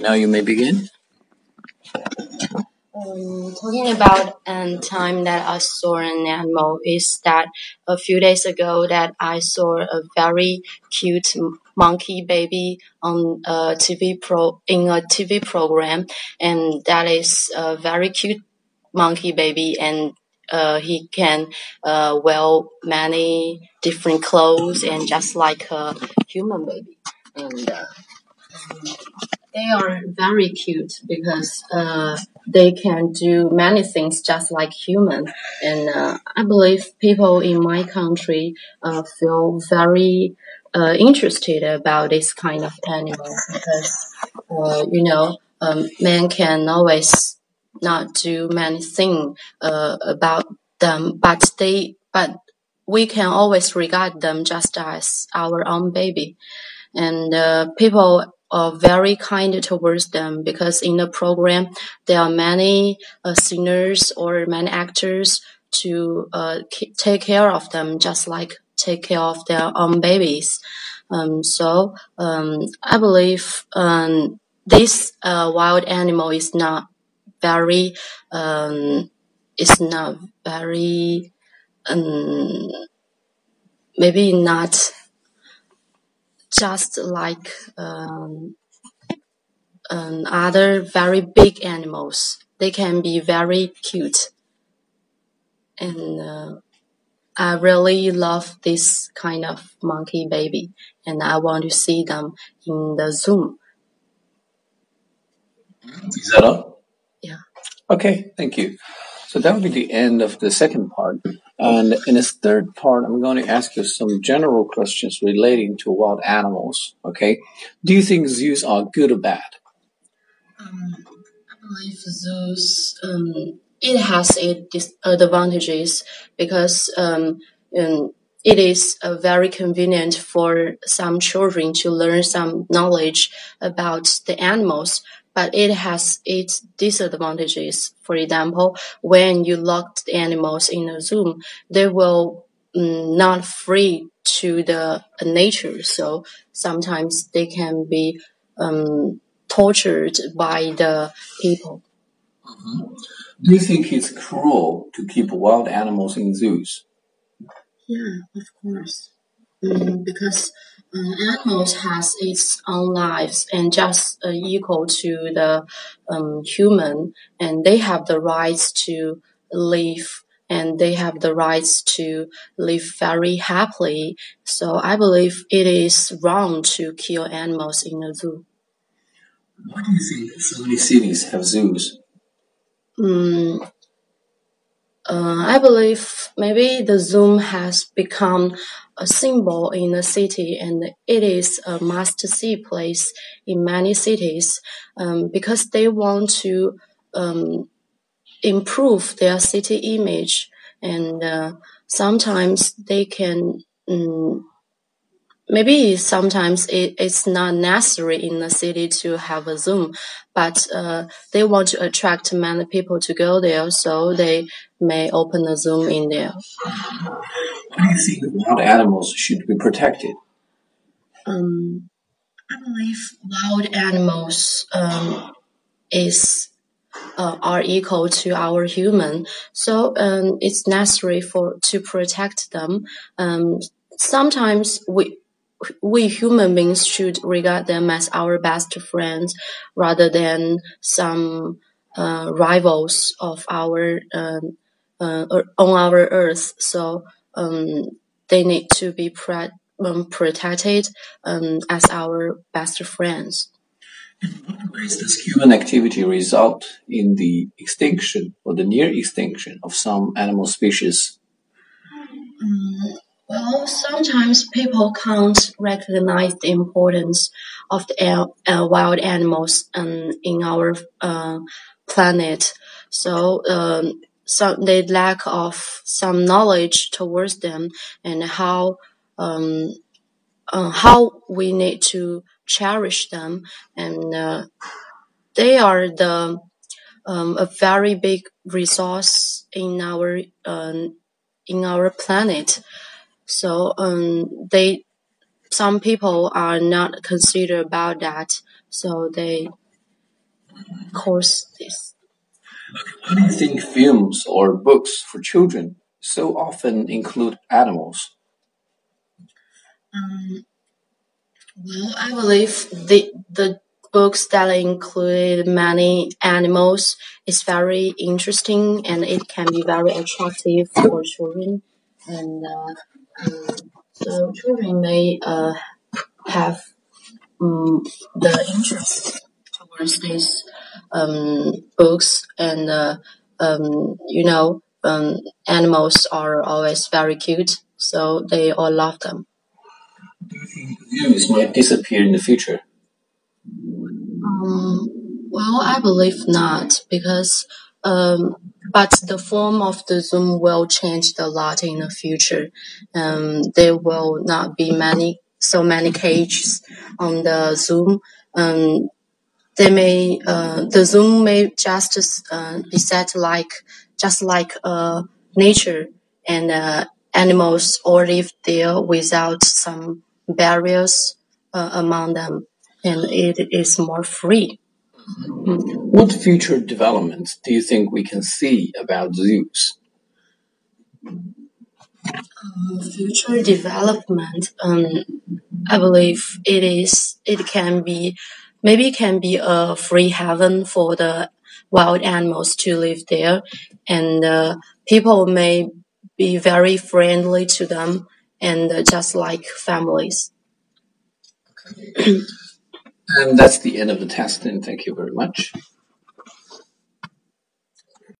Now you may begin. Um, talking about a time that I saw an animal is that a few days ago that I saw a very cute monkey baby on a TV pro in a TV program, and that is a very cute monkey baby, and uh, he can uh, wear many different clothes and just like a human baby, and. Uh, they are very cute because uh, they can do many things just like human. And uh, I believe people in my country uh, feel very uh, interested about this kind of animal because, uh, you know, um, man can always not do many things uh, about them, but they, but we can always regard them just as our own baby. And people are very kind towards them because in the program there are many uh, singers or many actors to uh, take care of them just like take care of their own babies. Um, so um, I believe um, this uh, wild animal is not very um, is not very um, maybe not just like um, um, other very big animals. They can be very cute. And uh, I really love this kind of monkey baby, and I want to see them in the Zoom. Is that all? Yeah. Okay, thank you. So that will be the end of the second part. And in this third part, I'm going to ask you some general questions relating to wild animals. Okay. Do you think zoos are good or bad? Um, I believe zoos, um, it has its advantages because, um, um, it is uh, very convenient for some children to learn some knowledge about the animals but it has its disadvantages. For example, when you lock the animals in a zoo, they will mm, not free to the nature. So sometimes they can be um, tortured by the people. Mm-hmm. Do you think it's cruel to keep wild animals in zoos? Yeah, of course. Mm, because um, animals has its own lives and just uh, equal to the um, human, and they have the rights to live and they have the rights to live very happily. So I believe it is wrong to kill animals in a zoo. Why do you think so many cities have zoos? Mm, uh, I believe maybe the Zoom has become a symbol in the city and it is a must see place in many cities um, because they want to um, improve their city image. And uh, sometimes they can um, maybe sometimes it, it's not necessary in the city to have a Zoom, but uh, they want to attract many people to go there, so they may open a Zoom in there. do you think wild animals should be protected? Um, I believe wild animals um, is uh, are equal to our human, so um, it's necessary for to protect them. Um, sometimes we we human beings should regard them as our best friends rather than some uh, rivals of our um, uh, on our earth. So um, they need to be pre- um, protected um, as our best friends. In what ways does human activity result in the extinction or the near extinction of some animal species? Um, well, sometimes people can't recognize the importance of the uh, wild animals um, in our uh, planet. So, um, some they lack of some knowledge towards them and how um, uh, how we need to cherish them, and uh, they are the um, a very big resource in our um, in our planet. So um, they some people are not consider about that. So they cause this. Why do you think films or books for children so often include animals? Um, well, I believe the the books that include many animals is very interesting and it can be very attractive for children. And uh, so children may uh, have um, the interest towards these um, books and uh, um, you know um, animals are always very cute so they all love them. Do you think zoos might disappear in the future? Um, well i believe not because um, but the form of the zoom will change a lot in the future. Um, there will not be many so many cages on the zoom. Um, they may uh, the zoom may just uh, be set like just like uh, nature and uh, animals all live there without some barriers uh, among them. And it is more free what future developments do you think we can see about zoos um, future development um, i believe it is it can be maybe it can be a free haven for the wild animals to live there. And uh, people may be very friendly to them and uh, just like families and that's the end of the test and thank you very much